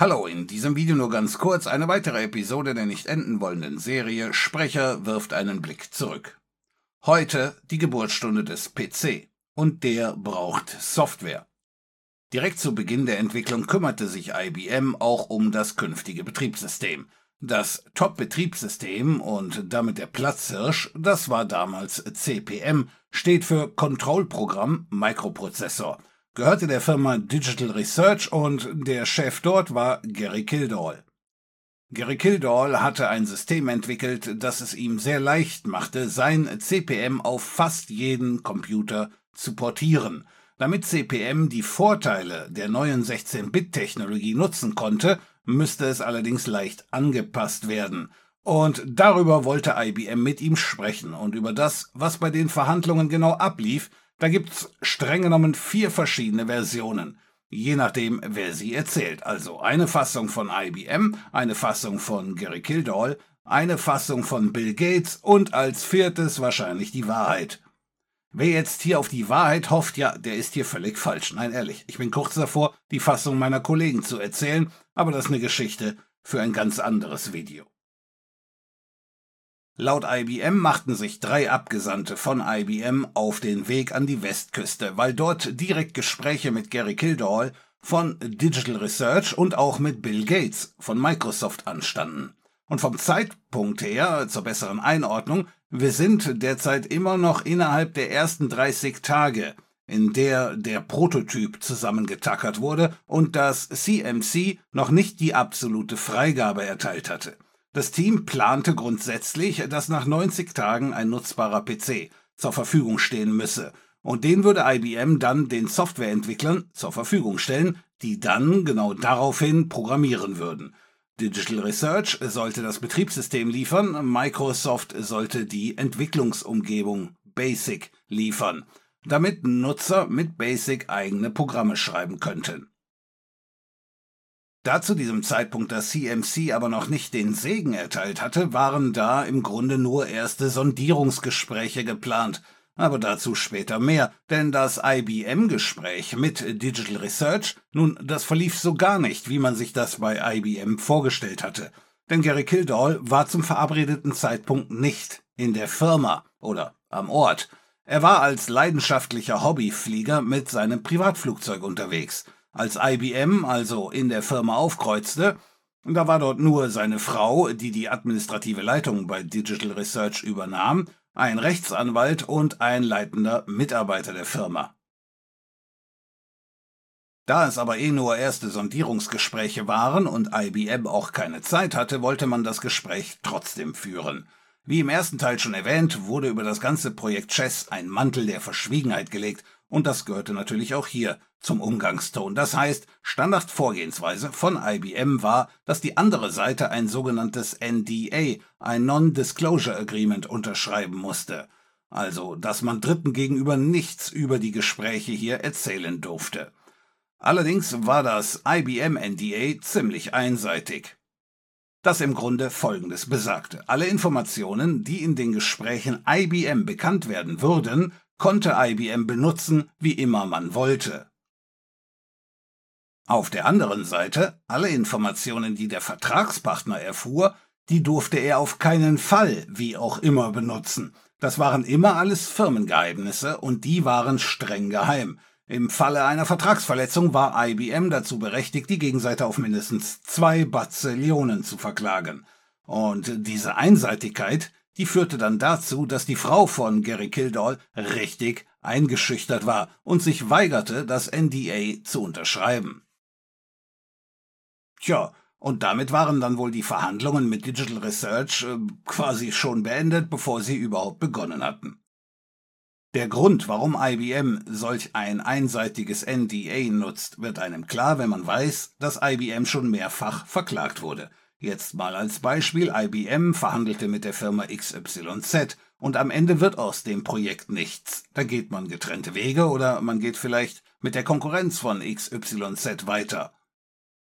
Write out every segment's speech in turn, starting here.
Hallo, in diesem Video nur ganz kurz eine weitere Episode der nicht enden wollenden Serie Sprecher wirft einen Blick zurück. Heute die Geburtsstunde des PC und der braucht Software. Direkt zu Beginn der Entwicklung kümmerte sich IBM auch um das künftige Betriebssystem. Das Top-Betriebssystem und damit der Platzhirsch, das war damals CPM, steht für Kontrollprogramm Microprozessor – gehörte der Firma Digital Research und der Chef dort war Gary Kildall. Gary Kildall hatte ein System entwickelt, das es ihm sehr leicht machte, sein CPM auf fast jeden Computer zu portieren. Damit CPM die Vorteile der neuen 16-Bit-Technologie nutzen konnte, müsste es allerdings leicht angepasst werden. Und darüber wollte IBM mit ihm sprechen und über das, was bei den Verhandlungen genau ablief, da gibt's streng genommen vier verschiedene Versionen, je nachdem, wer sie erzählt. Also eine Fassung von IBM, eine Fassung von Gary Kildall, eine Fassung von Bill Gates und als viertes wahrscheinlich die Wahrheit. Wer jetzt hier auf die Wahrheit hofft, ja, der ist hier völlig falsch. Nein, ehrlich, ich bin kurz davor, die Fassung meiner Kollegen zu erzählen, aber das ist eine Geschichte für ein ganz anderes Video. Laut IBM machten sich drei Abgesandte von IBM auf den Weg an die Westküste, weil dort direkt Gespräche mit Gary Kildall von Digital Research und auch mit Bill Gates von Microsoft anstanden. Und vom Zeitpunkt her, zur besseren Einordnung, wir sind derzeit immer noch innerhalb der ersten 30 Tage, in der der Prototyp zusammengetackert wurde und das CMC noch nicht die absolute Freigabe erteilt hatte. Das Team plante grundsätzlich, dass nach 90 Tagen ein nutzbarer PC zur Verfügung stehen müsse, und den würde IBM dann den Softwareentwicklern zur Verfügung stellen, die dann genau daraufhin programmieren würden. Digital Research sollte das Betriebssystem liefern, Microsoft sollte die Entwicklungsumgebung BASIC liefern, damit Nutzer mit BASIC eigene Programme schreiben könnten. Da zu diesem Zeitpunkt das CMC aber noch nicht den Segen erteilt hatte, waren da im Grunde nur erste Sondierungsgespräche geplant. Aber dazu später mehr, denn das IBM-Gespräch mit Digital Research, nun, das verlief so gar nicht, wie man sich das bei IBM vorgestellt hatte. Denn Gary Kildall war zum verabredeten Zeitpunkt nicht in der Firma oder am Ort. Er war als leidenschaftlicher Hobbyflieger mit seinem Privatflugzeug unterwegs – als IBM also in der Firma aufkreuzte, da war dort nur seine Frau, die die administrative Leitung bei Digital Research übernahm, ein Rechtsanwalt und ein leitender Mitarbeiter der Firma. Da es aber eh nur erste Sondierungsgespräche waren und IBM auch keine Zeit hatte, wollte man das Gespräch trotzdem führen. Wie im ersten Teil schon erwähnt, wurde über das ganze Projekt Chess ein Mantel der Verschwiegenheit gelegt und das gehörte natürlich auch hier zum Umgangston. Das heißt, Standardvorgehensweise von IBM war, dass die andere Seite ein sogenanntes NDA, ein Non-Disclosure Agreement, unterschreiben musste. Also, dass man Dritten gegenüber nichts über die Gespräche hier erzählen durfte. Allerdings war das IBM NDA ziemlich einseitig. Das im Grunde Folgendes besagte. Alle Informationen, die in den Gesprächen IBM bekannt werden würden, konnte IBM benutzen, wie immer man wollte. Auf der anderen Seite, alle Informationen, die der Vertragspartner erfuhr, die durfte er auf keinen Fall, wie auch immer, benutzen. Das waren immer alles Firmengeheimnisse und die waren streng geheim. Im Falle einer Vertragsverletzung war IBM dazu berechtigt, die Gegenseite auf mindestens zwei Bazillionen zu verklagen. Und diese Einseitigkeit, die führte dann dazu, dass die Frau von Gary Kildall richtig eingeschüchtert war und sich weigerte, das NDA zu unterschreiben. Tja, und damit waren dann wohl die Verhandlungen mit Digital Research äh, quasi schon beendet, bevor sie überhaupt begonnen hatten. Der Grund, warum IBM solch ein einseitiges NDA nutzt, wird einem klar, wenn man weiß, dass IBM schon mehrfach verklagt wurde. Jetzt mal als Beispiel, IBM verhandelte mit der Firma XYZ und am Ende wird aus dem Projekt nichts. Da geht man getrennte Wege oder man geht vielleicht mit der Konkurrenz von XYZ weiter.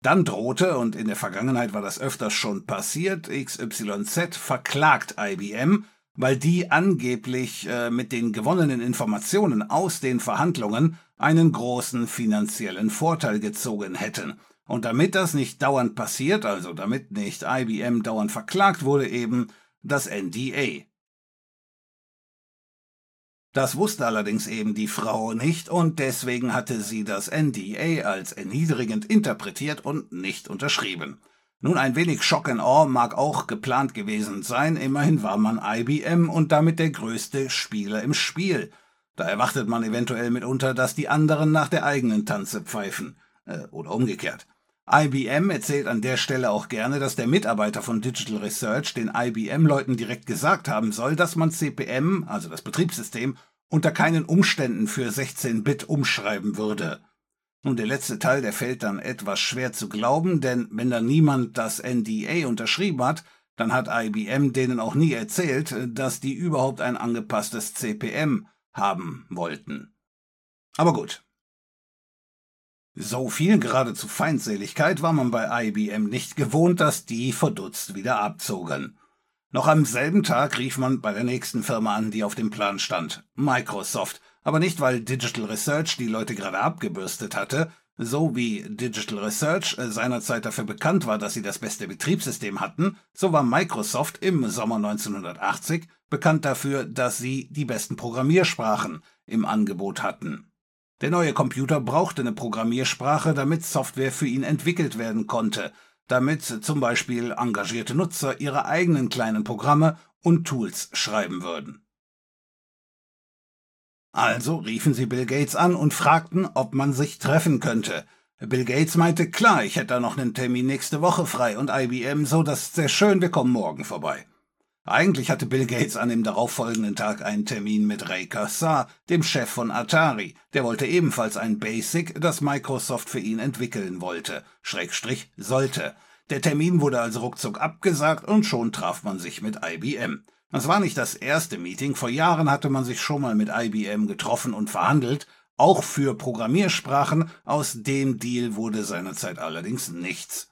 Dann drohte, und in der Vergangenheit war das öfters schon passiert, XYZ verklagt IBM, weil die angeblich äh, mit den gewonnenen Informationen aus den Verhandlungen einen großen finanziellen Vorteil gezogen hätten. Und damit das nicht dauernd passiert, also damit nicht IBM dauernd verklagt, wurde eben das NDA. Das wusste allerdings eben die Frau nicht und deswegen hatte sie das NDA als erniedrigend interpretiert und nicht unterschrieben. Nun, ein wenig Shock and Awe mag auch geplant gewesen sein, immerhin war man IBM und damit der größte Spieler im Spiel. Da erwartet man eventuell mitunter, dass die anderen nach der eigenen Tanze pfeifen. Äh, oder umgekehrt. IBM erzählt an der Stelle auch gerne, dass der Mitarbeiter von Digital Research den IBM-Leuten direkt gesagt haben soll, dass man CPM, also das Betriebssystem, unter keinen Umständen für 16-Bit umschreiben würde. Nun, der letzte Teil, der fällt dann etwas schwer zu glauben, denn wenn da niemand das NDA unterschrieben hat, dann hat IBM denen auch nie erzählt, dass die überhaupt ein angepasstes CPM haben wollten. Aber gut, so viel geradezu Feindseligkeit war man bei IBM nicht gewohnt, dass die verdutzt wieder abzogen. Noch am selben Tag rief man bei der nächsten Firma an, die auf dem Plan stand, Microsoft, aber nicht weil Digital Research die Leute gerade abgebürstet hatte, so wie Digital Research seinerzeit dafür bekannt war, dass sie das beste Betriebssystem hatten, so war Microsoft im Sommer 1980 bekannt dafür, dass sie die besten Programmiersprachen im Angebot hatten. Der neue Computer brauchte eine Programmiersprache, damit Software für ihn entwickelt werden konnte, damit zum Beispiel engagierte Nutzer ihre eigenen kleinen Programme und Tools schreiben würden. Also riefen sie Bill Gates an und fragten, ob man sich treffen könnte. Bill Gates meinte, klar, ich hätte da noch einen Termin nächste Woche frei und IBM so, das ist sehr schön, wir kommen morgen vorbei. Eigentlich hatte Bill Gates an dem darauffolgenden Tag einen Termin mit Ray Kassar, dem Chef von Atari. Der wollte ebenfalls ein Basic, das Microsoft für ihn entwickeln wollte, Schrägstrich sollte. Der Termin wurde also ruckzuck abgesagt und schon traf man sich mit IBM. Das war nicht das erste Meeting, vor Jahren hatte man sich schon mal mit IBM getroffen und verhandelt, auch für Programmiersprachen, aus dem Deal wurde seinerzeit allerdings nichts.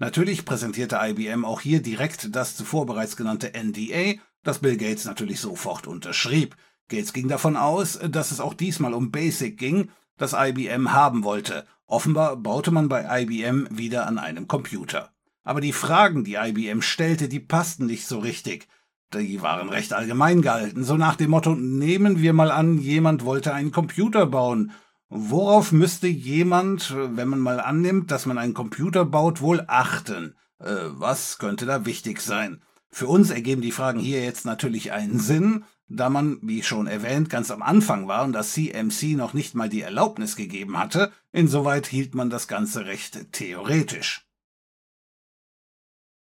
Natürlich präsentierte IBM auch hier direkt das zuvor bereits genannte NDA, das Bill Gates natürlich sofort unterschrieb. Gates ging davon aus, dass es auch diesmal um Basic ging, das IBM haben wollte. Offenbar baute man bei IBM wieder an einem Computer. Aber die Fragen, die IBM stellte, die passten nicht so richtig. Die waren recht allgemein gehalten, so nach dem Motto, nehmen wir mal an, jemand wollte einen Computer bauen Worauf müsste jemand, wenn man mal annimmt, dass man einen Computer baut, wohl achten? Äh, was könnte da wichtig sein? Für uns ergeben die Fragen hier jetzt natürlich einen Sinn, da man, wie schon erwähnt, ganz am Anfang war und das CMC noch nicht mal die Erlaubnis gegeben hatte, insoweit hielt man das Ganze recht theoretisch.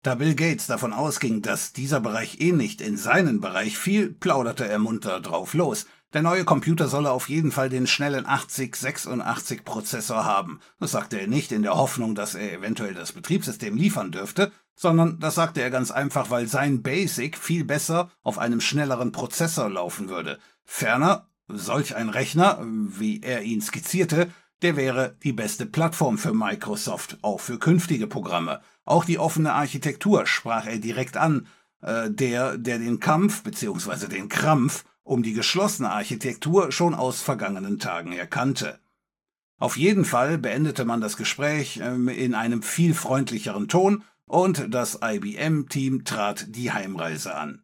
Da Bill Gates davon ausging, dass dieser Bereich eh nicht in seinen Bereich fiel, plauderte er munter drauf los. Der neue Computer solle auf jeden Fall den schnellen 8086 Prozessor haben. Das sagte er nicht in der Hoffnung, dass er eventuell das Betriebssystem liefern dürfte, sondern das sagte er ganz einfach, weil sein Basic viel besser auf einem schnelleren Prozessor laufen würde. Ferner, solch ein Rechner, wie er ihn skizzierte, der wäre die beste Plattform für Microsoft, auch für künftige Programme. Auch die offene Architektur sprach er direkt an, äh, der, der den Kampf bzw. den Krampf um die geschlossene Architektur schon aus vergangenen Tagen erkannte. Auf jeden Fall beendete man das Gespräch ähm, in einem viel freundlicheren Ton und das IBM-Team trat die Heimreise an.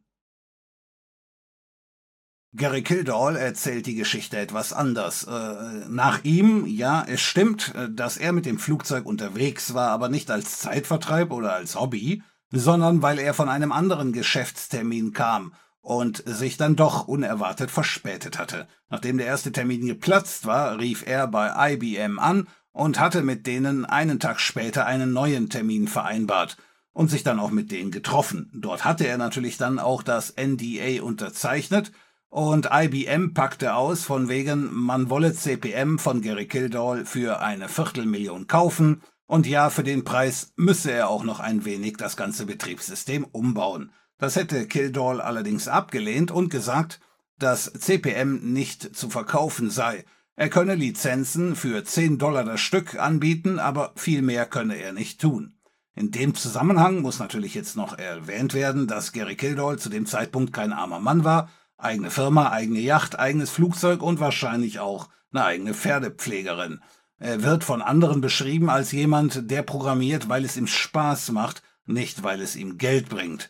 Gary Kildall erzählt die Geschichte etwas anders. Äh, nach ihm, ja, es stimmt, äh, dass er mit dem Flugzeug unterwegs war, aber nicht als Zeitvertreib oder als Hobby, sondern weil er von einem anderen Geschäftstermin kam und sich dann doch unerwartet verspätet hatte. Nachdem der erste Termin geplatzt war, rief er bei IBM an und hatte mit denen einen Tag später einen neuen Termin vereinbart und sich dann auch mit denen getroffen. Dort hatte er natürlich dann auch das NDA unterzeichnet und IBM packte aus von wegen, man wolle CPM von Gary Kildall für eine Viertelmillion kaufen und ja, für den Preis müsse er auch noch ein wenig das ganze Betriebssystem umbauen. Das hätte Kildall allerdings abgelehnt und gesagt, dass CPM nicht zu verkaufen sei. Er könne Lizenzen für 10 Dollar das Stück anbieten, aber viel mehr könne er nicht tun. In dem Zusammenhang muss natürlich jetzt noch erwähnt werden, dass Gary Kildall zu dem Zeitpunkt kein armer Mann war, eigene Firma, eigene Yacht, eigenes Flugzeug und wahrscheinlich auch eine eigene Pferdepflegerin. Er wird von anderen beschrieben als jemand, der programmiert, weil es ihm Spaß macht, nicht weil es ihm Geld bringt.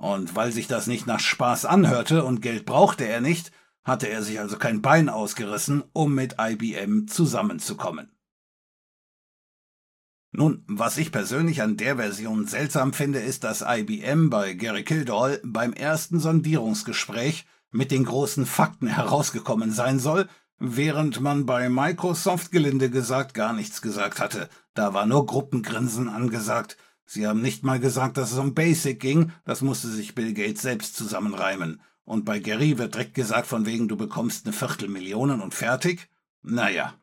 Und weil sich das nicht nach Spaß anhörte und Geld brauchte er nicht, hatte er sich also kein Bein ausgerissen, um mit IBM zusammenzukommen. Nun, was ich persönlich an der Version seltsam finde, ist, dass IBM bei Gary Kildall beim ersten Sondierungsgespräch mit den großen Fakten herausgekommen sein soll, während man bei Microsoft gelinde gesagt gar nichts gesagt hatte. Da war nur Gruppengrinsen angesagt. Sie haben nicht mal gesagt, dass es um Basic ging, das musste sich Bill Gates selbst zusammenreimen. Und bei Gary wird direkt gesagt, von wegen du bekommst eine Viertelmillion und fertig? Naja.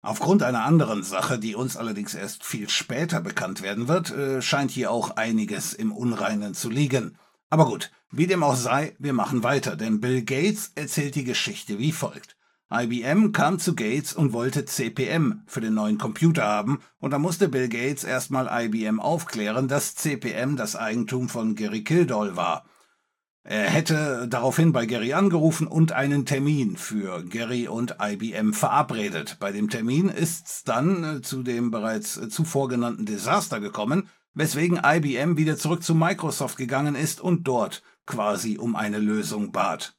Aufgrund einer anderen Sache, die uns allerdings erst viel später bekannt werden wird, äh, scheint hier auch einiges im Unreinen zu liegen. Aber gut, wie dem auch sei, wir machen weiter, denn Bill Gates erzählt die Geschichte wie folgt. IBM kam zu Gates und wollte CPM für den neuen Computer haben, und da musste Bill Gates erstmal IBM aufklären, dass CPM das Eigentum von Gary Kildall war. Er hätte daraufhin bei Gary angerufen und einen Termin für Gary und IBM verabredet. Bei dem Termin ist's dann äh, zu dem bereits äh, zuvor genannten Desaster gekommen, weswegen IBM wieder zurück zu Microsoft gegangen ist und dort quasi um eine Lösung bat.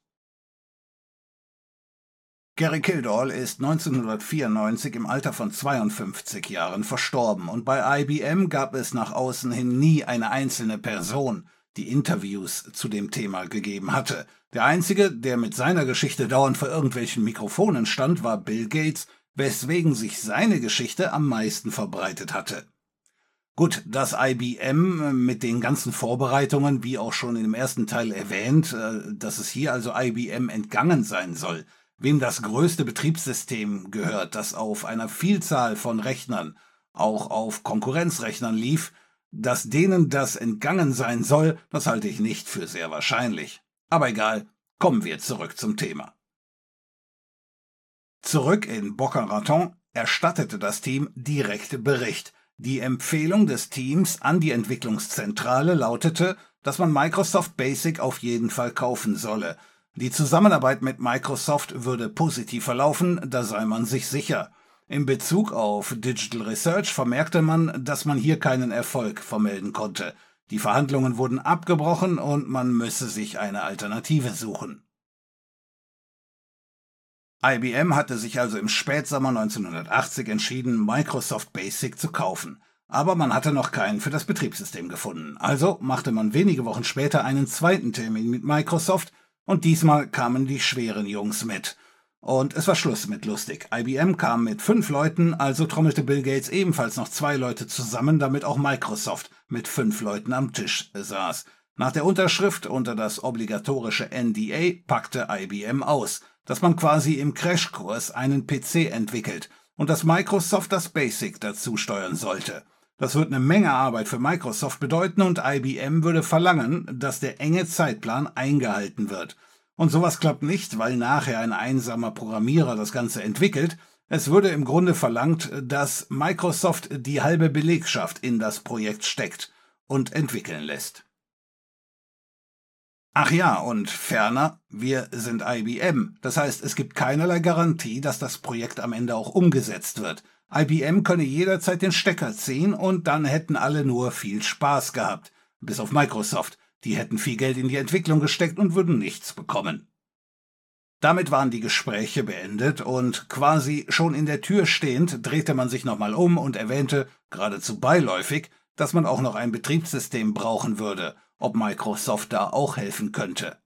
Gary Kildall ist 1994 im Alter von 52 Jahren verstorben und bei IBM gab es nach außen hin nie eine einzelne Person, die Interviews zu dem Thema gegeben hatte. Der einzige, der mit seiner Geschichte dauernd vor irgendwelchen Mikrofonen stand, war Bill Gates, weswegen sich seine Geschichte am meisten verbreitet hatte. Gut, dass IBM mit den ganzen Vorbereitungen, wie auch schon im ersten Teil erwähnt, äh, dass es hier also IBM entgangen sein soll, wem das größte Betriebssystem gehört, das auf einer Vielzahl von Rechnern, auch auf Konkurrenzrechnern lief, dass denen das entgangen sein soll, das halte ich nicht für sehr wahrscheinlich. Aber egal, kommen wir zurück zum Thema. Zurück in Boca Raton erstattete das Team direkt Bericht. Die Empfehlung des Teams an die Entwicklungszentrale lautete, dass man Microsoft Basic auf jeden Fall kaufen solle. Die Zusammenarbeit mit Microsoft würde positiv verlaufen, da sei man sich sicher. In Bezug auf Digital Research vermerkte man, dass man hier keinen Erfolg vermelden konnte. Die Verhandlungen wurden abgebrochen und man müsse sich eine Alternative suchen. IBM hatte sich also im Spätsommer 1980 entschieden, Microsoft Basic zu kaufen. Aber man hatte noch keinen für das Betriebssystem gefunden. Also machte man wenige Wochen später einen zweiten Termin mit Microsoft und diesmal kamen die schweren Jungs mit. Und es war Schluss mit lustig. IBM kam mit fünf Leuten, also trommelte Bill Gates ebenfalls noch zwei Leute zusammen, damit auch Microsoft mit fünf Leuten am Tisch saß. Nach der Unterschrift unter das obligatorische NDA packte IBM aus, dass man quasi im Crashkurs einen PC entwickelt und dass Microsoft das Basic dazu steuern sollte. Das wird eine Menge Arbeit für Microsoft bedeuten und IBM würde verlangen, dass der enge Zeitplan eingehalten wird. Und sowas klappt nicht, weil nachher ein einsamer Programmierer das Ganze entwickelt. Es würde im Grunde verlangt, dass Microsoft die halbe Belegschaft in das Projekt steckt und entwickeln lässt. Ach ja, und ferner, wir sind IBM. Das heißt, es gibt keinerlei Garantie, dass das Projekt am Ende auch umgesetzt wird. IBM könne jederzeit den Stecker ziehen und dann hätten alle nur viel Spaß gehabt. Bis auf Microsoft. Die hätten viel Geld in die Entwicklung gesteckt und würden nichts bekommen. Damit waren die Gespräche beendet und quasi schon in der Tür stehend drehte man sich nochmal um und erwähnte, geradezu beiläufig, dass man auch noch ein Betriebssystem brauchen würde, ob Microsoft da auch helfen könnte.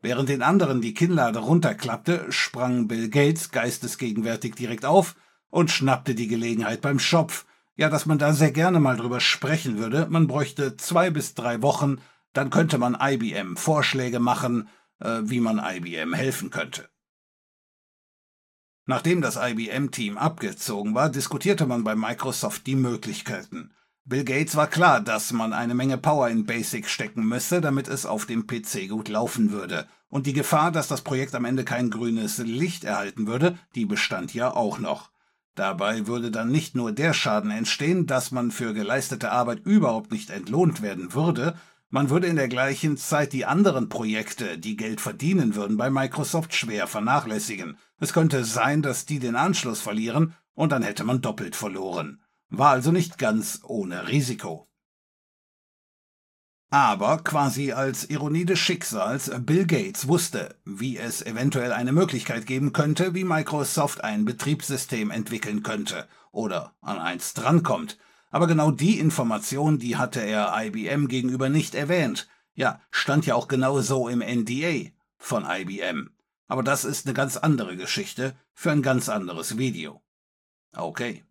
Während den anderen die Kinnlade runterklappte, sprang Bill Gates geistesgegenwärtig direkt auf und schnappte die Gelegenheit beim Schopf. Ja, dass man da sehr gerne mal drüber sprechen würde, man bräuchte zwei bis drei Wochen, dann könnte man IBM Vorschläge machen, äh, wie man IBM helfen könnte. Nachdem das IBM-Team abgezogen war, diskutierte man bei Microsoft die Möglichkeiten. Bill Gates war klar, dass man eine Menge Power in Basic stecken müsse, damit es auf dem PC gut laufen würde. Und die Gefahr, dass das Projekt am Ende kein grünes Licht erhalten würde, die bestand ja auch noch. Dabei würde dann nicht nur der Schaden entstehen, dass man für geleistete Arbeit überhaupt nicht entlohnt werden würde, Man würde in der gleichen Zeit die anderen Projekte, die Geld verdienen würden, bei Microsoft schwer vernachlässigen. Es könnte sein, dass die den Anschluss verlieren und dann hätte man doppelt verloren. War also nicht ganz ohne Risiko. Aber quasi als Ironie des Schicksals, Bill Gates wusste, wie es eventuell eine Möglichkeit geben könnte, wie Microsoft ein Betriebssystem entwickeln könnte oder an eins drankommt. Aber genau die Information, die hatte er IBM gegenüber nicht erwähnt. Ja, stand ja auch genau so im NDA von IBM. Aber das ist eine ganz andere Geschichte für ein ganz anderes Video. Okay.